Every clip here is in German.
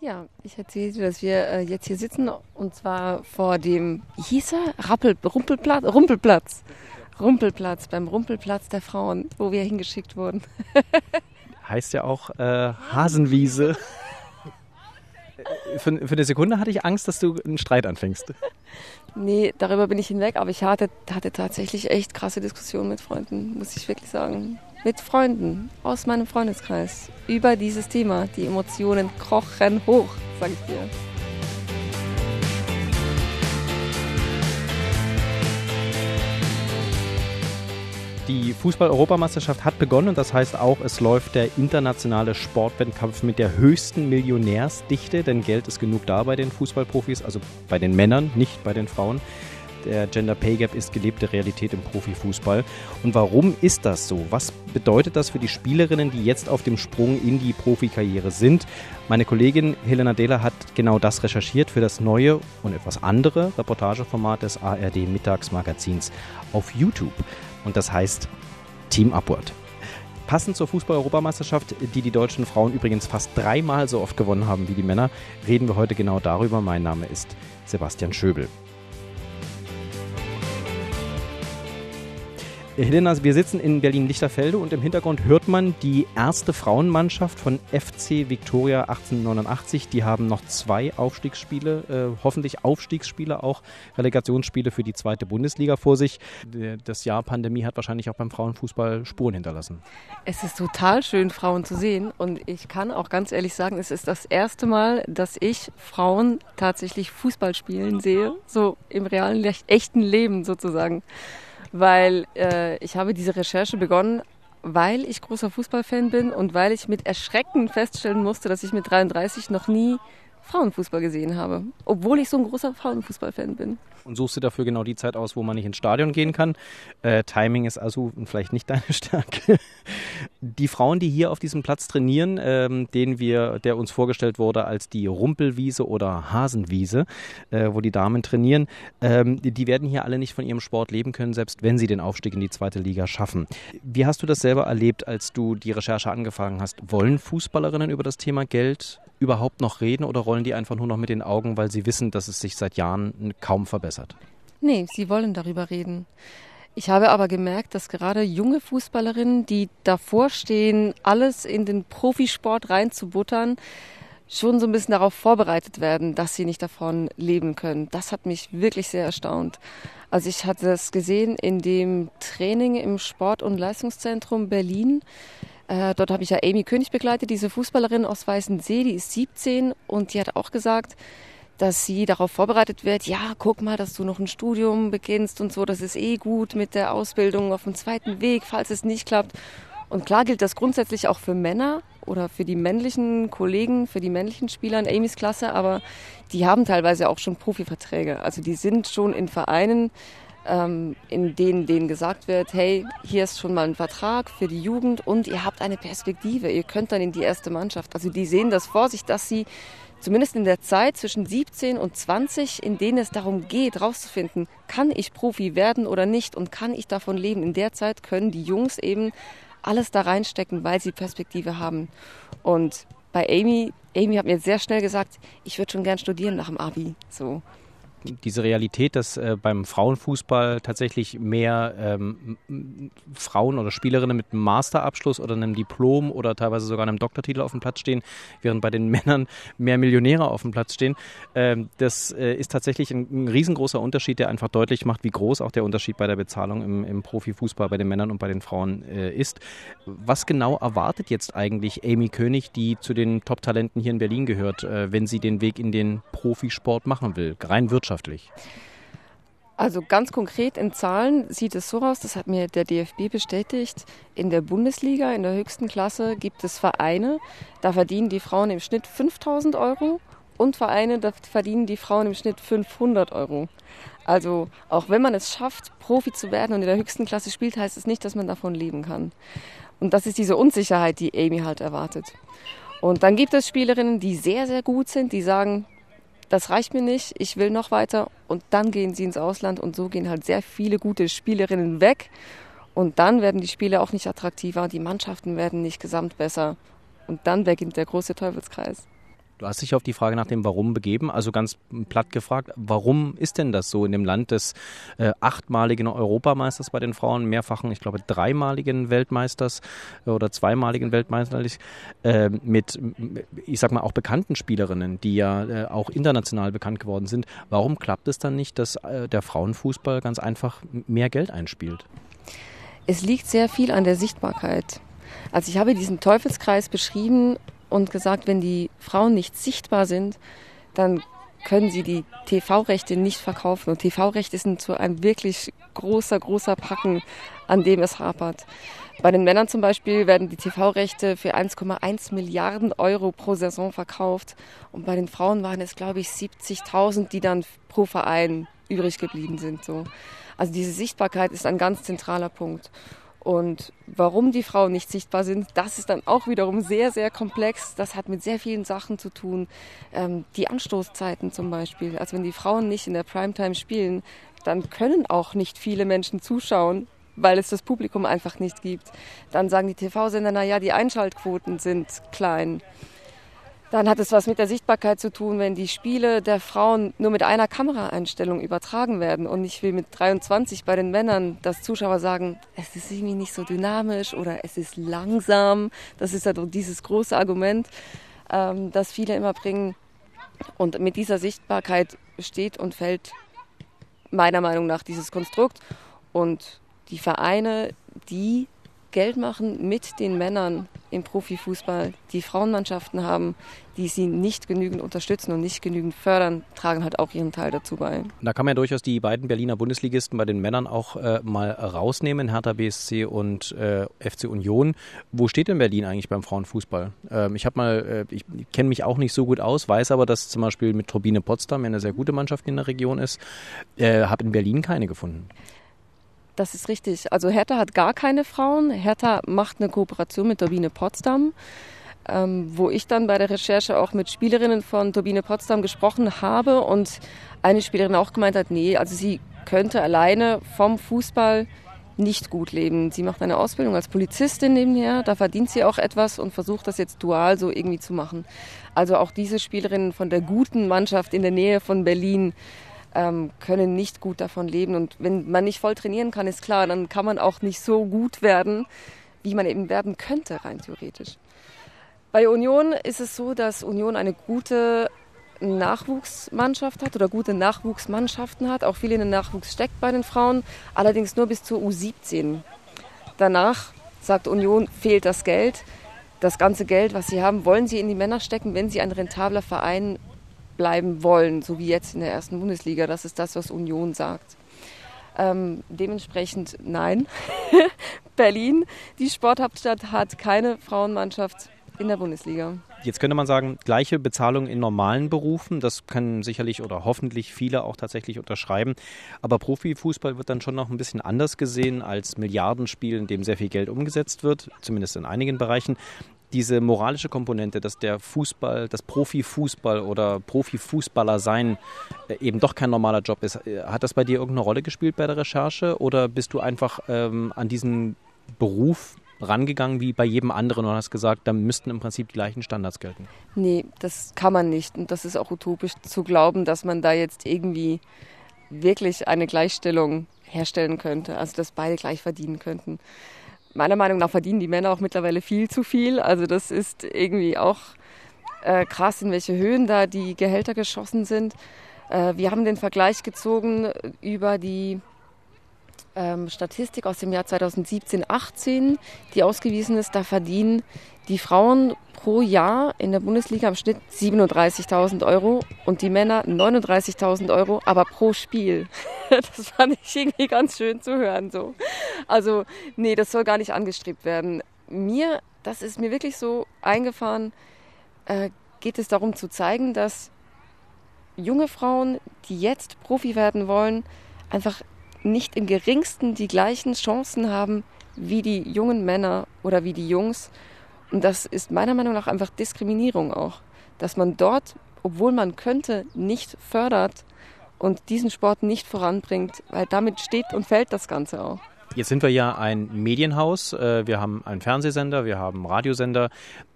Ja, ich erzähle dir, dass wir äh, jetzt hier sitzen und zwar vor dem, wie hieß er? Rappel, Rumpelplatz? Rumpelplatz. Rumpelplatz, beim Rumpelplatz der Frauen, wo wir hingeschickt wurden. heißt ja auch äh, Hasenwiese. für, für eine Sekunde hatte ich Angst, dass du einen Streit anfängst. Nee, darüber bin ich hinweg, aber ich hatte, hatte tatsächlich echt krasse Diskussionen mit Freunden, muss ich wirklich sagen mit Freunden aus meinem Freundeskreis über dieses Thema. Die Emotionen krochen hoch, sag ich dir. Die Fußball-Europameisterschaft hat begonnen und das heißt auch, es läuft der internationale Sportwettkampf mit der höchsten Millionärsdichte, denn Geld ist genug da bei den Fußballprofis, also bei den Männern, nicht bei den Frauen. Der Gender Pay Gap ist gelebte Realität im Profifußball. Und warum ist das so? Was bedeutet das für die Spielerinnen, die jetzt auf dem Sprung in die Profikarriere sind? Meine Kollegin Helena Dehler hat genau das recherchiert für das neue und etwas andere Reportageformat des ARD Mittagsmagazins auf YouTube. Und das heißt Team Upward. Passend zur Fußball-Europameisterschaft, die die deutschen Frauen übrigens fast dreimal so oft gewonnen haben wie die Männer, reden wir heute genau darüber. Mein Name ist Sebastian Schöbel. Helena, wir sitzen in Berlin-Lichterfelde und im Hintergrund hört man die erste Frauenmannschaft von FC Victoria 1889. Die haben noch zwei Aufstiegsspiele, äh, hoffentlich Aufstiegsspiele, auch Relegationsspiele für die zweite Bundesliga vor sich. Das Jahr Pandemie hat wahrscheinlich auch beim Frauenfußball Spuren hinterlassen. Es ist total schön, Frauen zu sehen. Und ich kann auch ganz ehrlich sagen, es ist das erste Mal, dass ich Frauen tatsächlich Fußball spielen sehe. So im realen, echten Leben sozusagen weil äh, ich habe diese Recherche begonnen, weil ich großer Fußballfan bin und weil ich mit Erschrecken feststellen musste, dass ich mit 33 noch nie Frauenfußball gesehen habe, obwohl ich so ein großer Frauenfußballfan bin und suchst dir dafür genau die Zeit aus, wo man nicht ins Stadion gehen kann. Äh, Timing ist also vielleicht nicht deine Stärke. Die Frauen, die hier auf diesem Platz trainieren, ähm, den wir, der uns vorgestellt wurde als die Rumpelwiese oder Hasenwiese, äh, wo die Damen trainieren, ähm, die werden hier alle nicht von ihrem Sport leben können, selbst wenn sie den Aufstieg in die zweite Liga schaffen. Wie hast du das selber erlebt, als du die Recherche angefangen hast? Wollen Fußballerinnen über das Thema Geld überhaupt noch reden oder rollen die einfach nur noch mit den Augen, weil sie wissen, dass es sich seit Jahren kaum verbessert? Nee, sie wollen darüber reden. Ich habe aber gemerkt, dass gerade junge Fußballerinnen, die davor stehen, alles in den Profisport reinzubuttern, schon so ein bisschen darauf vorbereitet werden, dass sie nicht davon leben können. Das hat mich wirklich sehr erstaunt. Also ich hatte das gesehen in dem Training im Sport- und Leistungszentrum Berlin. Äh, dort habe ich ja Amy König begleitet, diese Fußballerin aus Weißensee, die ist 17 und die hat auch gesagt, dass sie darauf vorbereitet wird, ja, guck mal, dass du noch ein Studium beginnst und so, das ist eh gut mit der Ausbildung auf dem zweiten Weg, falls es nicht klappt. Und klar gilt das grundsätzlich auch für Männer oder für die männlichen Kollegen, für die männlichen Spieler in Amys Klasse, aber die haben teilweise auch schon Profiverträge. Also die sind schon in Vereinen, ähm, in denen denen gesagt wird, hey, hier ist schon mal ein Vertrag für die Jugend und ihr habt eine Perspektive, ihr könnt dann in die erste Mannschaft. Also die sehen das vor sich, dass sie zumindest in der Zeit zwischen 17 und 20, in denen es darum geht, rauszufinden, kann ich Profi werden oder nicht und kann ich davon leben. In der Zeit können die Jungs eben alles da reinstecken, weil sie Perspektive haben. Und bei Amy, Amy hat mir sehr schnell gesagt, ich würde schon gern studieren nach dem Abi. So diese Realität, dass äh, beim Frauenfußball tatsächlich mehr ähm, Frauen oder Spielerinnen mit einem Masterabschluss oder einem Diplom oder teilweise sogar einem Doktortitel auf dem Platz stehen, während bei den Männern mehr Millionäre auf dem Platz stehen. Ähm, das äh, ist tatsächlich ein, ein, riesengroßer Unterschied, der einfach deutlich macht, wie groß auch der Unterschied bei der Bezahlung im, im Profifußball bei den Männern und bei den Frauen äh, ist. Was genau erwartet jetzt eigentlich Amy König, die zu den Top-Talenten hier in Berlin gehört, äh, wenn sie den Weg in den Profisport machen will, rein wirtschaftlich? Wirtschaftlich? Also ganz konkret in Zahlen sieht es so aus, das hat mir der DFB bestätigt, in der Bundesliga, in der höchsten Klasse gibt es Vereine, da verdienen die Frauen im Schnitt 5000 Euro und Vereine, da verdienen die Frauen im Schnitt 500 Euro. Also auch wenn man es schafft, Profi zu werden und in der höchsten Klasse spielt, heißt es nicht, dass man davon leben kann. Und das ist diese Unsicherheit, die Amy halt erwartet. Und dann gibt es Spielerinnen, die sehr, sehr gut sind, die sagen, das reicht mir nicht, ich will noch weiter. Und dann gehen sie ins Ausland und so gehen halt sehr viele gute Spielerinnen weg. Und dann werden die Spiele auch nicht attraktiver, die Mannschaften werden nicht gesamt besser. Und dann beginnt der große Teufelskreis. Du hast dich auf die Frage nach dem Warum begeben, also ganz platt gefragt, warum ist denn das so in dem Land des äh, achtmaligen Europameisters bei den Frauen, mehrfachen, ich glaube dreimaligen Weltmeisters oder zweimaligen Weltmeisters, äh, mit, ich sag mal, auch bekannten Spielerinnen, die ja äh, auch international bekannt geworden sind. Warum klappt es dann nicht, dass äh, der Frauenfußball ganz einfach mehr Geld einspielt? Es liegt sehr viel an der Sichtbarkeit. Also ich habe diesen Teufelskreis beschrieben und gesagt, wenn die Frauen nicht sichtbar sind, dann können sie die TV-Rechte nicht verkaufen. Und TV-Rechte sind so ein wirklich großer, großer Packen, an dem es hapert. Bei den Männern zum Beispiel werden die TV-Rechte für 1,1 Milliarden Euro pro Saison verkauft. Und bei den Frauen waren es, glaube ich, 70.000, die dann pro Verein übrig geblieben sind. So. Also diese Sichtbarkeit ist ein ganz zentraler Punkt. Und warum die Frauen nicht sichtbar sind, das ist dann auch wiederum sehr, sehr komplex. Das hat mit sehr vielen Sachen zu tun. Ähm, die Anstoßzeiten zum Beispiel. Also wenn die Frauen nicht in der Primetime spielen, dann können auch nicht viele Menschen zuschauen, weil es das Publikum einfach nicht gibt. Dann sagen die TV-Sender, naja, die Einschaltquoten sind klein. Dann hat es was mit der Sichtbarkeit zu tun, wenn die Spiele der Frauen nur mit einer Kameraeinstellung übertragen werden und nicht wie mit 23 bei den Männern, dass Zuschauer sagen, es ist irgendwie nicht so dynamisch oder es ist langsam. Das ist ja halt dieses große Argument, ähm, das viele immer bringen. Und mit dieser Sichtbarkeit steht und fällt meiner Meinung nach dieses Konstrukt. Und die Vereine, die Geld machen mit den Männern im Profifußball, die Frauenmannschaften haben, die sie nicht genügend unterstützen und nicht genügend fördern, tragen halt auch ihren Teil dazu bei. Da kann man ja durchaus die beiden Berliner Bundesligisten bei den Männern auch äh, mal rausnehmen, Hertha BSC und äh, FC Union. Wo steht denn Berlin eigentlich beim Frauenfußball? Ähm, ich habe mal, äh, ich kenne mich auch nicht so gut aus, weiß aber, dass zum Beispiel mit Turbine Potsdam eine sehr gute Mannschaft in der Region ist. Äh, habe in Berlin keine gefunden. Das ist richtig. Also Hertha hat gar keine Frauen. Hertha macht eine Kooperation mit Turbine Potsdam, ähm, wo ich dann bei der Recherche auch mit Spielerinnen von Turbine Potsdam gesprochen habe und eine Spielerin auch gemeint hat, nee, also sie könnte alleine vom Fußball nicht gut leben. Sie macht eine Ausbildung als Polizistin nebenher, da verdient sie auch etwas und versucht das jetzt dual so irgendwie zu machen. Also auch diese Spielerinnen von der guten Mannschaft in der Nähe von Berlin ähm, können nicht gut davon leben. Und wenn man nicht voll trainieren kann, ist klar, dann kann man auch nicht so gut werden, wie man eben werden könnte, rein theoretisch. Bei Union ist es so, dass Union eine gute Nachwuchsmannschaft hat oder gute Nachwuchsmannschaften hat. Auch viel in den Nachwuchs steckt bei den Frauen, allerdings nur bis zur U17. Danach, sagt Union, fehlt das Geld. Das ganze Geld, was sie haben, wollen sie in die Männer stecken, wenn sie ein rentabler Verein bleiben wollen, so wie jetzt in der ersten Bundesliga. Das ist das, was Union sagt. Ähm, dementsprechend nein. Berlin, die Sporthauptstadt, hat keine Frauenmannschaft in der Bundesliga. Jetzt könnte man sagen, gleiche Bezahlung in normalen Berufen, das können sicherlich oder hoffentlich viele auch tatsächlich unterschreiben. Aber Profifußball wird dann schon noch ein bisschen anders gesehen als Milliardenspiel, in dem sehr viel Geld umgesetzt wird, zumindest in einigen Bereichen diese moralische Komponente, dass der Fußball, das Profifußball oder Profifußballer sein äh, eben doch kein normaler Job ist. Äh, hat das bei dir irgendeine Rolle gespielt bei der Recherche oder bist du einfach ähm, an diesen Beruf rangegangen wie bei jedem anderen und hast gesagt, da müssten im Prinzip die gleichen Standards gelten? Nee, das kann man nicht. Und das ist auch utopisch zu glauben, dass man da jetzt irgendwie wirklich eine Gleichstellung herstellen könnte, also dass beide gleich verdienen könnten meiner Meinung nach verdienen die Männer auch mittlerweile viel zu viel. Also das ist irgendwie auch äh, krass, in welche Höhen da die Gehälter geschossen sind. Äh, wir haben den Vergleich gezogen über die ähm, Statistik aus dem Jahr 2017-18, die ausgewiesen ist. Da verdienen die Frauen pro Jahr in der Bundesliga im Schnitt 37.000 Euro und die Männer 39.000 Euro, aber pro Spiel. Das fand ich irgendwie ganz schön zu hören. So. Also, nee, das soll gar nicht angestrebt werden. Mir, das ist mir wirklich so eingefahren, äh, geht es darum zu zeigen, dass junge Frauen, die jetzt Profi werden wollen, einfach nicht im geringsten die gleichen Chancen haben wie die jungen Männer oder wie die Jungs und das ist meiner Meinung nach einfach Diskriminierung auch, dass man dort, obwohl man könnte, nicht fördert und diesen Sport nicht voranbringt, weil damit steht und fällt das Ganze auch. Jetzt sind wir ja ein Medienhaus. Äh, wir haben einen Fernsehsender, wir haben einen Radiosender.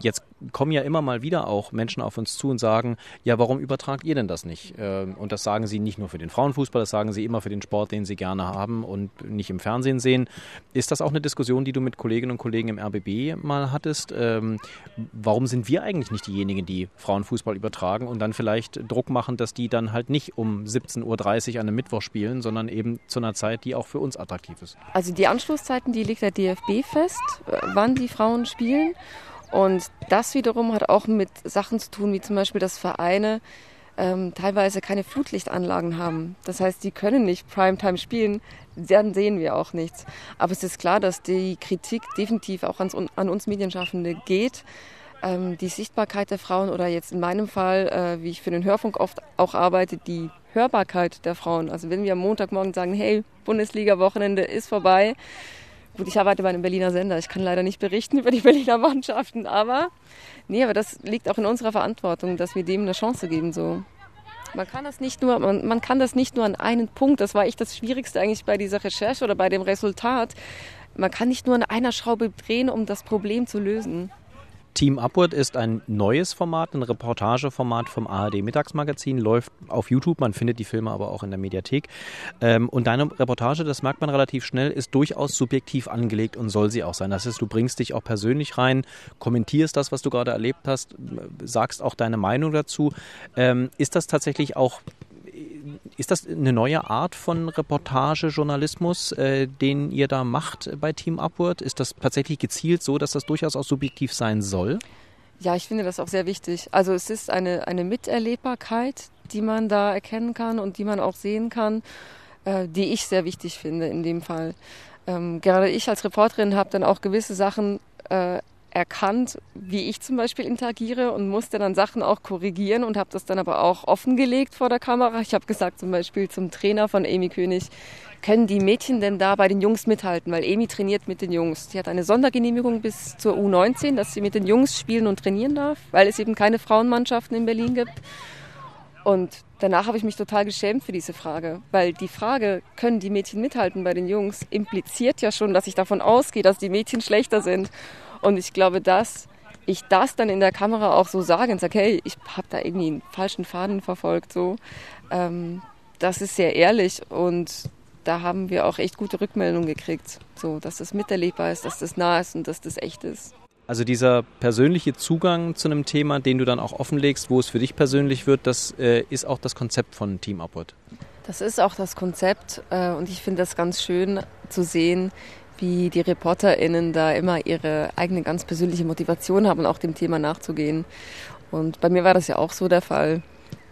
Jetzt kommen ja immer mal wieder auch Menschen auf uns zu und sagen, ja, warum übertragt ihr denn das nicht? Ähm, und das sagen sie nicht nur für den Frauenfußball, das sagen sie immer für den Sport, den sie gerne haben und nicht im Fernsehen sehen. Ist das auch eine Diskussion, die du mit Kolleginnen und Kollegen im RBB mal hattest? Ähm, warum sind wir eigentlich nicht diejenigen, die Frauenfußball übertragen und dann vielleicht Druck machen, dass die dann halt nicht um 17.30 Uhr an einem Mittwoch spielen, sondern eben zu einer Zeit, die auch für uns attraktiv ist? Also die Anschlusszeiten, die legt der DFB fest, äh, wann die Frauen spielen. Und das wiederum hat auch mit Sachen zu tun, wie zum Beispiel, dass Vereine ähm, teilweise keine Flutlichtanlagen haben. Das heißt, die können nicht Primetime spielen, dann sehen wir auch nichts. Aber es ist klar, dass die Kritik definitiv auch ans, an uns Medienschaffende geht. Ähm, die Sichtbarkeit der Frauen oder jetzt in meinem Fall, äh, wie ich für den Hörfunk oft auch arbeite, die Hörbarkeit der Frauen. Also wenn wir am Montagmorgen sagen, hey, Bundesliga-Wochenende ist vorbei, Gut, ich arbeite bei einem Berliner Sender. Ich kann leider nicht berichten über die Berliner Mannschaften, aber nee, aber das liegt auch in unserer Verantwortung, dass wir dem eine Chance geben. So. Man kann das nicht nur, man, man kann das nicht nur an einen Punkt. Das war echt das Schwierigste eigentlich bei dieser Recherche oder bei dem Resultat. Man kann nicht nur an einer Schraube drehen, um das Problem zu lösen. Team Upward ist ein neues Format, ein Reportageformat vom ARD Mittagsmagazin, läuft auf YouTube, man findet die Filme aber auch in der Mediathek. Ähm, und deine Reportage, das merkt man relativ schnell, ist durchaus subjektiv angelegt und soll sie auch sein. Das heißt, du bringst dich auch persönlich rein, kommentierst das, was du gerade erlebt hast, sagst auch deine Meinung dazu. Ähm, ist das tatsächlich auch ist das eine neue Art von Reportagejournalismus, äh, den ihr da macht bei Team Upward? Ist das tatsächlich gezielt so, dass das durchaus auch subjektiv sein soll? Ja, ich finde das auch sehr wichtig. Also es ist eine, eine Miterlebbarkeit, die man da erkennen kann und die man auch sehen kann, äh, die ich sehr wichtig finde in dem Fall. Ähm, gerade ich als Reporterin habe dann auch gewisse Sachen äh, erkannt, wie ich zum Beispiel interagiere und musste dann Sachen auch korrigieren und habe das dann aber auch offengelegt vor der Kamera. Ich habe gesagt zum Beispiel zum Trainer von Amy König, können die Mädchen denn da bei den Jungs mithalten? Weil Amy trainiert mit den Jungs. Die hat eine Sondergenehmigung bis zur U19, dass sie mit den Jungs spielen und trainieren darf, weil es eben keine Frauenmannschaften in Berlin gibt. Und danach habe ich mich total geschämt für diese Frage, weil die Frage, können die Mädchen mithalten bei den Jungs, impliziert ja schon, dass ich davon ausgehe, dass die Mädchen schlechter sind. Und ich glaube, dass ich das dann in der Kamera auch so sage und sage, hey, ich habe da irgendwie einen falschen Faden verfolgt, so, ähm, das ist sehr ehrlich und da haben wir auch echt gute Rückmeldungen gekriegt, so, dass das miterlebbar ist, dass das nah ist und dass das echt ist. Also dieser persönliche Zugang zu einem Thema, den du dann auch offenlegst, wo es für dich persönlich wird, das äh, ist auch das Konzept von Team Upward. Das ist auch das Konzept äh, und ich finde das ganz schön zu sehen, wie die ReporterInnen da immer ihre eigene ganz persönliche Motivation haben, auch dem Thema nachzugehen. Und bei mir war das ja auch so der Fall,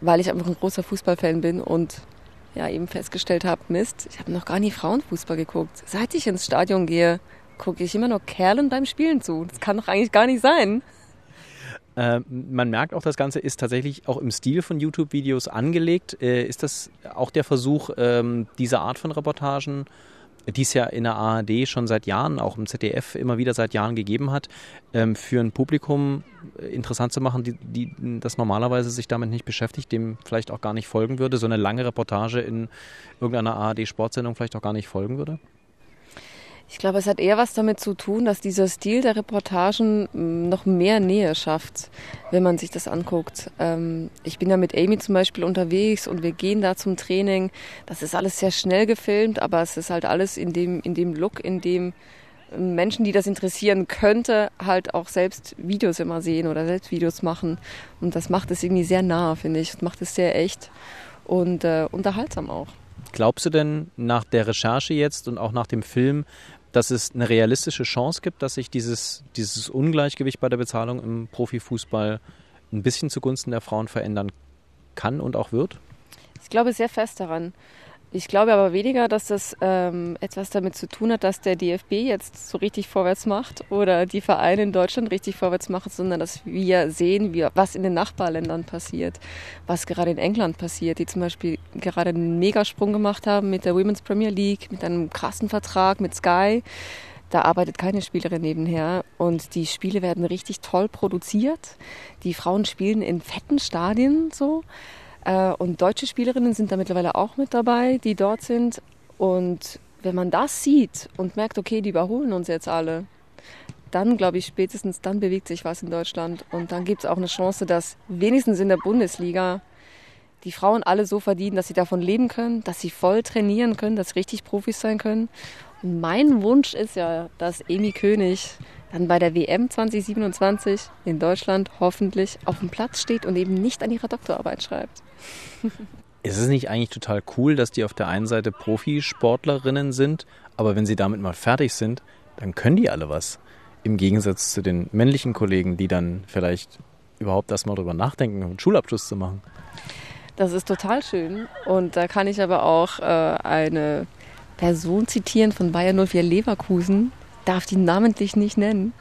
weil ich einfach ein großer Fußballfan bin und ja eben festgestellt habe, Mist, ich habe noch gar nie Frauenfußball geguckt. Seit ich ins Stadion gehe, gucke ich immer nur Kerlen beim Spielen zu. Das kann doch eigentlich gar nicht sein. Äh, man merkt auch, das Ganze ist tatsächlich auch im Stil von YouTube-Videos angelegt. Äh, ist das auch der Versuch, ähm, diese Art von Reportagen die es ja in der ARD schon seit Jahren, auch im ZDF immer wieder seit Jahren gegeben hat, ähm, für ein Publikum äh, interessant zu machen, die, die das normalerweise sich damit nicht beschäftigt, dem vielleicht auch gar nicht folgen würde, so eine lange Reportage in irgendeiner ARD-Sportsendung vielleicht auch gar nicht folgen würde? Ich glaube, es hat eher was damit zu tun, dass dieser Stil der Reportagen mm, noch mehr Nähe schafft, wenn man sich das anguckt. Ähm, ich bin ja mit Amy zum Beispiel unterwegs und wir gehen da zum Training. Das ist alles sehr schnell gefilmt, aber es ist halt alles in dem, in dem Look, in dem Menschen, die das interessieren könnte, halt auch selbst Videos immer sehen oder selbst Videos machen. Und das macht es irgendwie sehr nah, finde ich. Das macht es sehr echt und äh, unterhaltsam auch. Glaubst du denn nach der Recherche jetzt und auch nach dem Film, dass es eine realistische Chance gibt, dass sich dieses, dieses Ungleichgewicht bei der Bezahlung im Profifußball ein bisschen zugunsten der Frauen verändern kann und auch wird? Ich glaube sehr fest daran. Ich glaube aber weniger, dass das ähm, etwas damit zu tun hat, dass der DFB jetzt so richtig vorwärts macht oder die Vereine in Deutschland richtig vorwärts machen, sondern dass wir sehen, wie, was in den Nachbarländern passiert, was gerade in England passiert, die zum Beispiel gerade einen Megasprung gemacht haben mit der Women's Premier League, mit einem krassen Vertrag mit Sky. Da arbeitet keine Spielerin nebenher und die Spiele werden richtig toll produziert. Die Frauen spielen in fetten Stadien so. Äh, und deutsche Spielerinnen sind da mittlerweile auch mit dabei, die dort sind. Und wenn man das sieht und merkt, okay, die überholen uns jetzt alle, dann, glaube ich, spätestens dann bewegt sich was in Deutschland. Und dann gibt es auch eine Chance, dass wenigstens in der Bundesliga die Frauen alle so verdienen, dass sie davon leben können, dass sie voll trainieren können, dass sie richtig Profis sein können. Und mein Wunsch ist ja, dass Emi König dann bei der WM 2027 in Deutschland hoffentlich auf dem Platz steht und eben nicht an ihrer Doktorarbeit schreibt. Ist es nicht eigentlich total cool, dass die auf der einen Seite Profisportlerinnen sind, aber wenn sie damit mal fertig sind, dann können die alle was. Im Gegensatz zu den männlichen Kollegen, die dann vielleicht überhaupt erst mal drüber nachdenken, einen Schulabschluss zu machen. Das ist total schön. Und da kann ich aber auch äh, eine Person zitieren von Bayern 04 Leverkusen, darf die namentlich nicht nennen.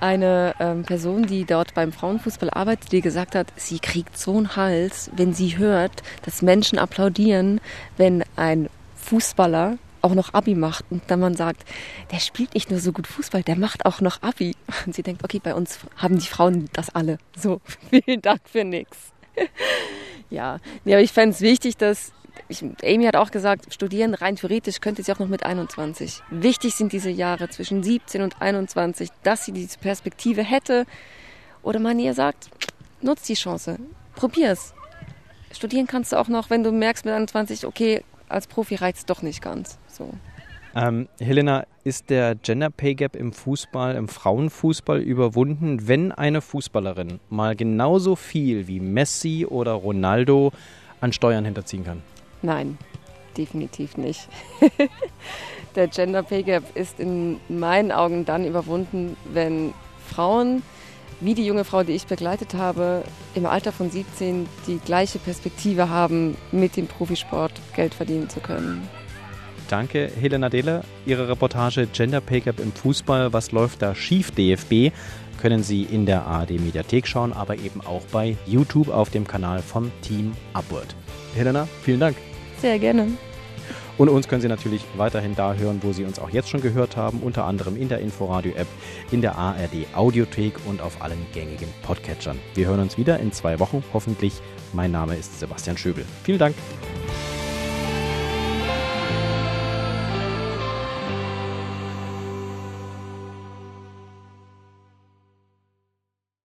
Eine ähm, Person, die dort beim Frauenfußball arbeitet, die gesagt hat, sie kriegt so einen Hals, wenn sie hört, dass Menschen applaudieren, wenn ein Fußballer auch noch Abi macht und dann man sagt, der spielt nicht nur so gut Fußball, der macht auch noch Abi. Und sie denkt, okay, bei uns haben die Frauen das alle. So, vielen Dank für nix. ja, nee, aber ich fände es wichtig, dass ich, Amy hat auch gesagt, studieren rein theoretisch könnte sie auch noch mit 21. Wichtig sind diese Jahre zwischen 17 und 21, dass sie diese Perspektive hätte. Oder man ihr sagt, nutz die Chance, probier's. Studieren kannst du auch noch, wenn du merkst mit 21, okay, als Profi reizt doch nicht ganz. So. Ähm, Helena, ist der Gender Pay Gap im Fußball, im Frauenfußball überwunden, wenn eine Fußballerin mal genauso viel wie Messi oder Ronaldo an Steuern hinterziehen kann? Nein, definitiv nicht. der Gender Pay Gap ist in meinen Augen dann überwunden, wenn Frauen, wie die junge Frau, die ich begleitet habe, im Alter von 17 die gleiche Perspektive haben, mit dem Profisport Geld verdienen zu können. Danke, Helena Dehler. Ihre Reportage Gender Pay Gap im Fußball, was läuft da schief, DFB, können Sie in der ARD Mediathek schauen, aber eben auch bei YouTube auf dem Kanal vom Team Upward. Helena, vielen Dank. Sehr gerne. Und uns können Sie natürlich weiterhin da hören, wo Sie uns auch jetzt schon gehört haben, unter anderem in der Inforadio-App, in der ARD Audiothek und auf allen gängigen Podcatchern. Wir hören uns wieder in zwei Wochen, hoffentlich. Mein Name ist Sebastian Schöbel. Vielen Dank.